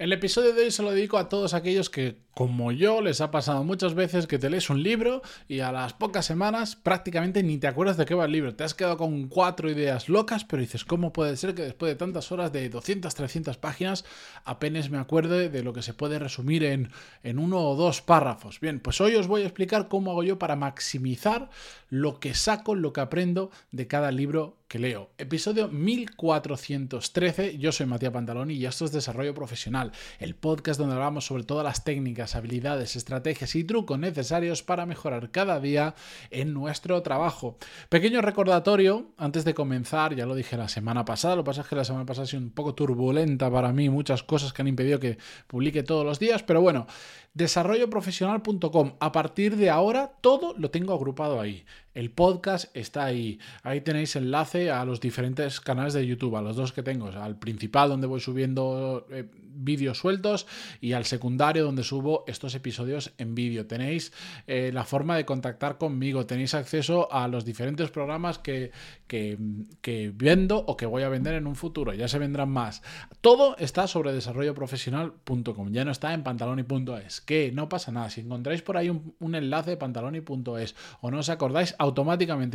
El episodio de hoy se lo dedico a todos aquellos que, como yo, les ha pasado muchas veces que te lees un libro y a las pocas semanas prácticamente ni te acuerdas de qué va el libro. Te has quedado con cuatro ideas locas, pero dices, ¿cómo puede ser que después de tantas horas de 200, 300 páginas apenas me acuerde de lo que se puede resumir en, en uno o dos párrafos? Bien, pues hoy os voy a explicar cómo hago yo para maximizar lo que saco, lo que aprendo de cada libro que leo. Episodio 1413, yo soy Matías Pantaloni y esto es Desarrollo Profesional, el podcast donde hablamos sobre todas las técnicas, habilidades, estrategias y trucos necesarios para mejorar cada día en nuestro trabajo. Pequeño recordatorio, antes de comenzar, ya lo dije la semana pasada, lo que pasa es que la semana pasada ha sido un poco turbulenta para mí, muchas cosas que han impedido que publique todos los días, pero bueno, desarrolloprofesional.com, a partir de ahora todo lo tengo agrupado ahí. El podcast está ahí. Ahí tenéis enlace a los diferentes canales de YouTube, a los dos que tengo, al principal donde voy subiendo eh, vídeos sueltos y al secundario donde subo estos episodios en vídeo. Tenéis eh, la forma de contactar conmigo, tenéis acceso a los diferentes programas que, que, que, vendo o que voy a vender en un futuro. Ya se vendrán más. Todo está sobre desarrolloprofesional.com. Ya no está en pantaloni.es. Que no pasa nada. Si encontráis por ahí un, enlace pantaloni.es o no os acordáis,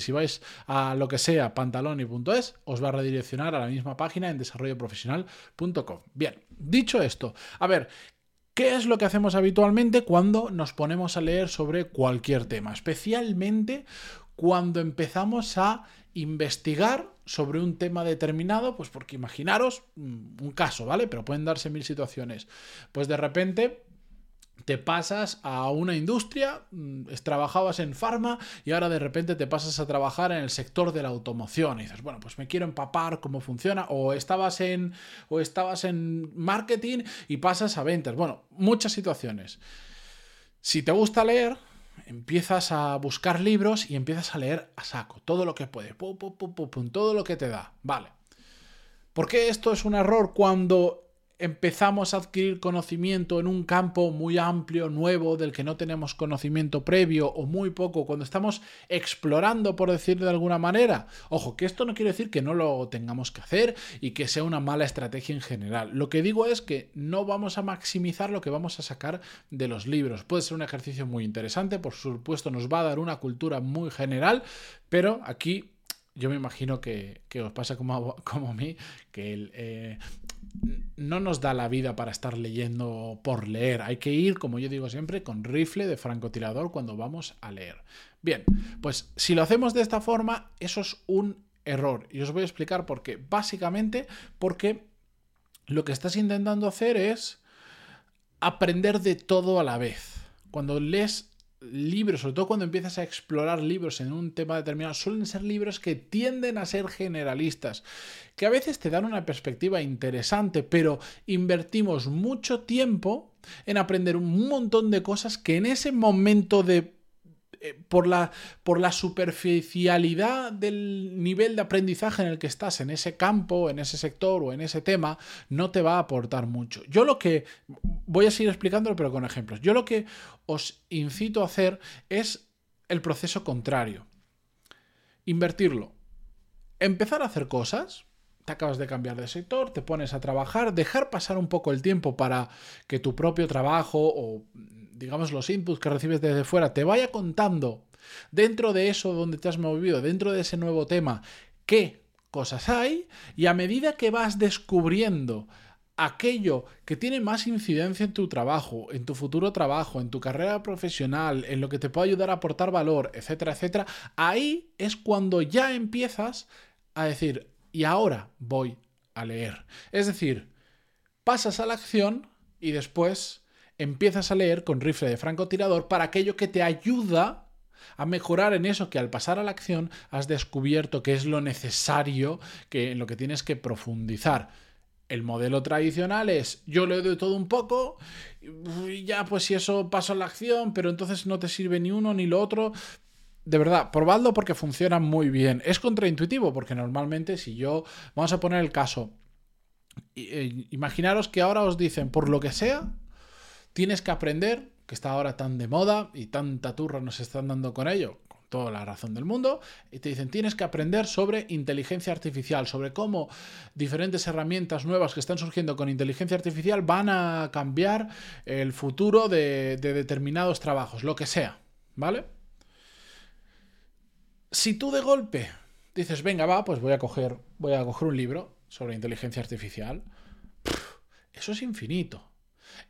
si vais a lo que sea pantaloni.es, os va a redireccionar a la misma página en desarrolloprofesional.com. Bien, dicho esto, a ver, ¿Qué es lo que hacemos habitualmente cuando nos ponemos a leer sobre cualquier tema? Especialmente cuando empezamos a investigar sobre un tema determinado, pues porque imaginaros mm, un caso, ¿vale? Pero pueden darse mil situaciones. Pues de repente te pasas a una industria, mm, trabajabas en farma y ahora de repente te pasas a trabajar en el sector de la automoción y dices, bueno, pues me quiero empapar cómo funciona o estabas en o estabas en marketing y pasas a ventas. Bueno, muchas situaciones. Si te gusta leer, empiezas a buscar libros y empiezas a leer a saco, todo lo que puede, todo lo que te da. Vale. ¿Por qué esto es un error cuando empezamos a adquirir conocimiento en un campo muy amplio, nuevo, del que no tenemos conocimiento previo o muy poco, cuando estamos explorando, por decirlo de alguna manera. Ojo, que esto no quiere decir que no lo tengamos que hacer y que sea una mala estrategia en general. Lo que digo es que no vamos a maximizar lo que vamos a sacar de los libros. Puede ser un ejercicio muy interesante, por supuesto nos va a dar una cultura muy general, pero aquí yo me imagino que, os pasa como, como a mí, que el, eh, no nos da la vida para estar leyendo por leer. Hay que ir, como yo digo siempre, con rifle de francotirador cuando vamos a leer. Bien, pues si lo hacemos de esta forma, eso es un error. Y os voy a explicar por qué. Básicamente porque lo que estás intentando hacer es aprender de todo a la vez. Cuando lees libros, sobre todo cuando empiezas a explorar libros en un tema determinado, suelen ser libros que tienden a ser generalistas, que a veces te dan una perspectiva interesante, pero invertimos mucho tiempo en aprender un montón de cosas que en ese momento de eh, por, la, por la superficialidad del nivel de aprendizaje en el que estás en ese campo, en ese sector o en ese tema, no te va a aportar mucho. Yo lo que, voy a seguir explicándolo pero con ejemplos, yo lo que os incito a hacer es el proceso contrario. Invertirlo. Empezar a hacer cosas, te acabas de cambiar de sector, te pones a trabajar, dejar pasar un poco el tiempo para que tu propio trabajo o digamos, los inputs que recibes desde fuera, te vaya contando dentro de eso donde te has movido, dentro de ese nuevo tema, qué cosas hay, y a medida que vas descubriendo aquello que tiene más incidencia en tu trabajo, en tu futuro trabajo, en tu carrera profesional, en lo que te puede ayudar a aportar valor, etcétera, etcétera, ahí es cuando ya empiezas a decir, y ahora voy a leer. Es decir, pasas a la acción y después empiezas a leer con rifle de francotirador para aquello que te ayuda a mejorar en eso que al pasar a la acción has descubierto que es lo necesario, que en lo que tienes que profundizar. El modelo tradicional es yo leo de todo un poco y ya pues si eso paso a la acción, pero entonces no te sirve ni uno ni lo otro. De verdad, probadlo porque funciona muy bien. Es contraintuitivo porque normalmente si yo, vamos a poner el caso, eh, imaginaros que ahora os dicen, por lo que sea, Tienes que aprender, que está ahora tan de moda y tanta turra nos están dando con ello, con toda la razón del mundo, y te dicen, tienes que aprender sobre inteligencia artificial, sobre cómo diferentes herramientas nuevas que están surgiendo con inteligencia artificial van a cambiar el futuro de, de determinados trabajos, lo que sea, ¿vale? Si tú de golpe dices, venga, va, pues voy a coger, voy a coger un libro sobre inteligencia artificial, eso es infinito.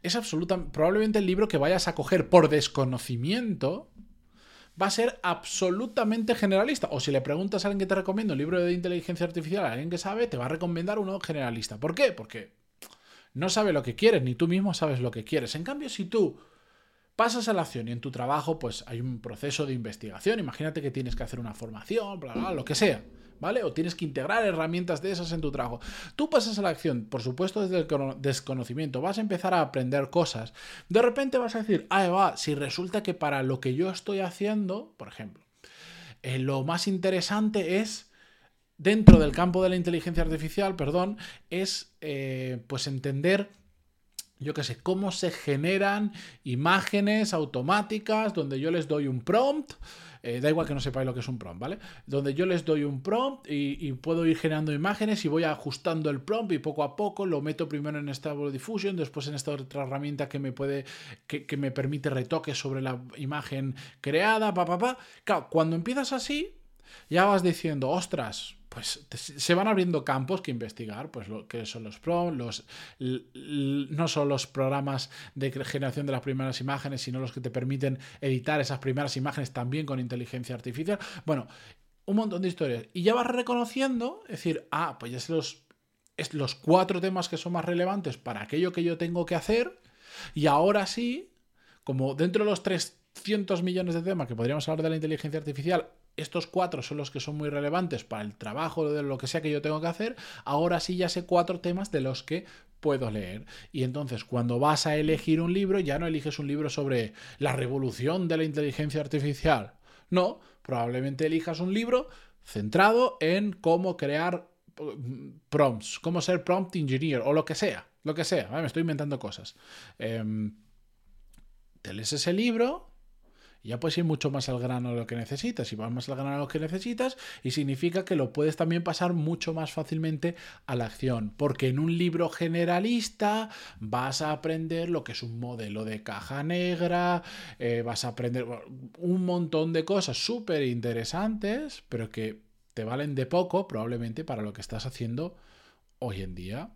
Es absolutamente, probablemente el libro que vayas a coger por desconocimiento va a ser absolutamente generalista. O si le preguntas a alguien que te recomienda un libro de inteligencia artificial, a alguien que sabe, te va a recomendar uno generalista. ¿Por qué? Porque no sabe lo que quieres, ni tú mismo sabes lo que quieres. En cambio, si tú pasas a la acción y en tu trabajo pues hay un proceso de investigación, imagínate que tienes que hacer una formación, bla, bla, lo que sea. ¿Vale? O tienes que integrar herramientas de esas en tu trabajo. Tú pasas a la acción, por supuesto desde el desconocimiento, vas a empezar a aprender cosas. De repente vas a decir, ah, va, si resulta que para lo que yo estoy haciendo, por ejemplo, eh, lo más interesante es dentro del campo de la inteligencia artificial, perdón, es eh, pues entender yo qué sé, cómo se generan imágenes automáticas donde yo les doy un prompt eh, da igual que no sepáis lo que es un prompt, ¿vale? Donde yo les doy un prompt y, puedo ir generando imágenes y voy ajustando el prompt y poco a poco lo meto primero en Stable Diffusion, después en esta otra herramienta que me puede, que, me permite retoques sobre la imagen creada, pa, pa, pa. Claro, cuando empiezas así, ya vas diciendo, ostras, pues se van abriendo campos que investigar, pues lo que son los PROM, los no son los programas de generación de las primeras imágenes, sino los que te permiten editar esas primeras imágenes también con inteligencia artificial. Bueno, un montón de historias. Y ya vas reconociendo, es decir, ah, pues ya es los, es los cuatro temas que son más relevantes para aquello que yo tengo que hacer. Y ahora sí, como dentro de los 300 millones de temas que podríamos hablar de la inteligencia artificial, estos cuatro son los que son muy relevantes para el trabajo de lo que sea que yo tengo que hacer, ahora sí ya sé cuatro temas de los que puedo leer. Y entonces cuando vas a elegir un libro, ya no eliges un libro sobre la revolución de la inteligencia artificial. No, probablemente elijas un libro centrado en cómo crear mm, prompts, cómo ser prompt engineer o lo que sea, lo que sea, me estoy inventando cosas. Em, te lees ese libro ya puedes ir mucho más al grano de lo que necesitas. Y vas más al grano de lo que necesitas, y significa que lo puedes también pasar mucho más fácilmente a la acción. Porque en un libro generalista vas a aprender lo que es un modelo de caja negra, eh, vas a aprender un montón de cosas súper interesantes, pero que te valen de poco probablemente para lo que estás haciendo hoy en día.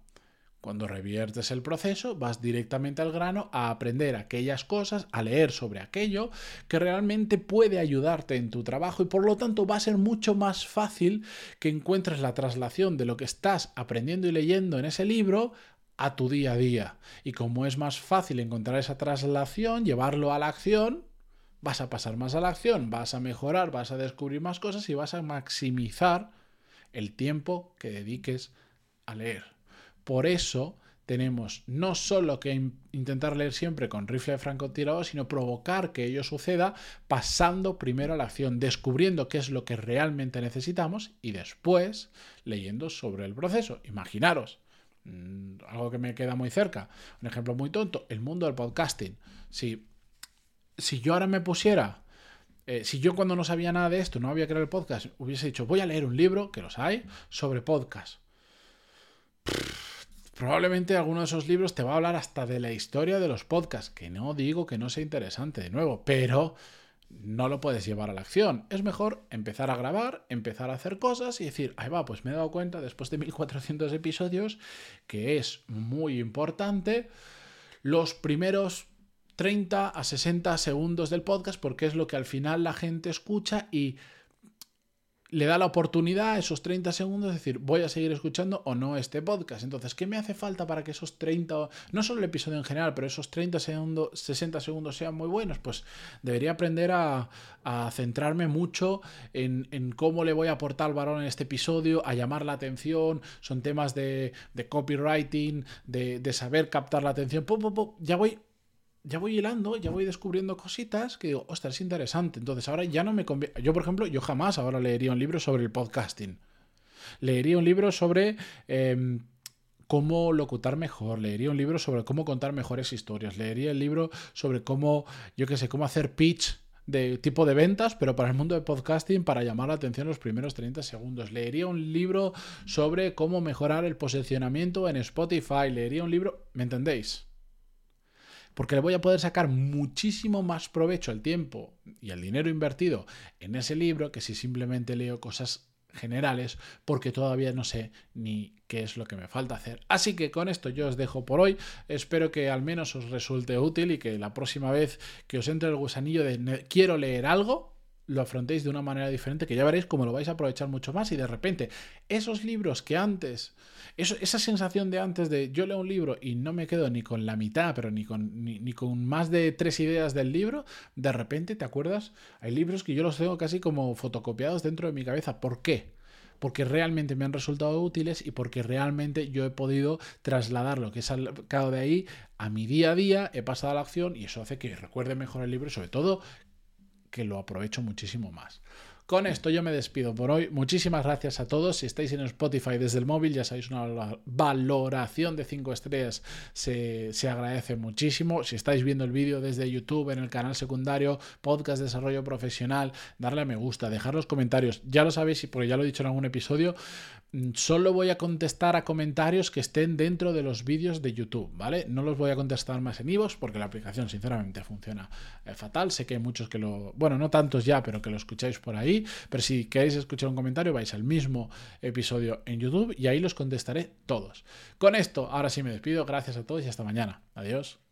Cuando reviertes el proceso, vas directamente al grano a aprender aquellas cosas, a leer sobre aquello que realmente puede ayudarte en tu trabajo y por lo tanto va a ser mucho más fácil que encuentres la traslación de lo que estás aprendiendo y leyendo en ese libro a tu día a día. Y como es más fácil encontrar esa traslación, llevarlo a la acción, vas a pasar más a la acción, vas a mejorar, vas a descubrir más cosas y vas a maximizar el tiempo que dediques a leer. Por eso tenemos no solo que intentar leer siempre con rifle de francotirador, sino provocar que ello suceda pasando primero a la acción, descubriendo qué es lo que realmente necesitamos y después leyendo sobre el proceso. Imaginaros, mm, algo que me queda muy cerca, un ejemplo muy tonto, el mundo del podcasting. Si, si yo ahora me pusiera eh, si yo cuando no sabía nada de esto, no había creado el podcast, hubiese dicho, voy a leer un libro, que los hay, sobre podcast probablemente alguno de esos libros te va a hablar hasta de la historia de los podcasts, que no digo que no sea interesante de nuevo, pero no lo puedes llevar a la acción. Es mejor empezar a grabar, empezar a hacer cosas y decir, ahí va, pues me he dado cuenta después de 1400 episodios que es muy importante los primeros 30 a 60 segundos del podcast porque es lo que al final la gente escucha y le da la oportunidad a esos 30 segundos de decir, voy a seguir escuchando o no este podcast. Entonces, ¿qué me hace falta para que esos 30, no solo el episodio en general, pero esos 30 segundos, 60 segundos sean muy buenos? Pues debería aprender a, centrarme mucho en, cómo le voy a aportar al varón en este episodio, a llamar la atención, son temas de, copywriting, de, saber captar la atención. ya voy ya voy hilando, ya voy descubriendo cositas que digo, ostras, es interesante. Entonces ahora ya no me conviene. Yo, por ejemplo, yo jamás ahora leería un libro sobre el podcasting. Leería un libro sobre em, cómo locutar mejor, leería un libro sobre cómo contar mejores historias, leería el libro sobre cómo, yo qué sé, cómo hacer pitch de tipo de ventas, pero para el mundo de podcasting, para llamar la atención los primeros 30 segundos. Leería un libro sobre cómo mejorar el posicionamiento en Spotify. Leería un libro, ¿me entendéis? Porque le voy a poder sacar muchísimo más provecho al tiempo y al dinero invertido en ese libro que si simplemente leo cosas generales porque todavía no sé ni qué es lo que me falta hacer. Así que con esto yo os dejo por hoy. Espero que al menos os resulte útil y que la próxima vez que os entre el gusanillo de quiero leer algo, lo afrontéis de una manera diferente, que ya veréis cómo lo vais a aprovechar mucho más y de repente esos libros que antes, esa sensación de antes de yo leo un libro y no me quedo ni con la mitad, pero ni con, ni, con más de tres ideas del libro, de repente te acuerdas, hay libros que yo los tengo casi como fotocopiados dentro de mi cabeza. ¿Por qué? porque realmente me han resultado útiles y porque realmente yo he podido trasladar lo que he sacado de ahí a mi día a día, he pasado a la acción y eso hace que recuerde mejor el libro sobre todo que lo aprovecho muchísimo más. Con esto yo me despido por hoy. Muchísimas gracias a todos. Si estáis en Spotify desde el móvil, ya sabéis, una valoración de 5 estrellas se, se, agradece muchísimo. Si estáis viendo el vídeo desde YouTube, en el canal secundario, Podcast Desarrollo Profesional, darle a me gusta, dejar los comentarios. Ya lo sabéis, porque ya lo he dicho en algún episodio, solo voy a contestar a comentarios que estén dentro de los vídeos de YouTube, ¿vale? No los voy a contestar más en iVoox porque la aplicación sinceramente funciona eh, fatal. Sé que hay muchos que lo, bueno, no tantos ya, pero que lo escucháis por ahí, pero si queréis escuchar un comentario vais al mismo episodio en YouTube y ahí los contestaré todos. Con esto, ahora sí me despido, gracias a todos y hasta mañana. Adiós.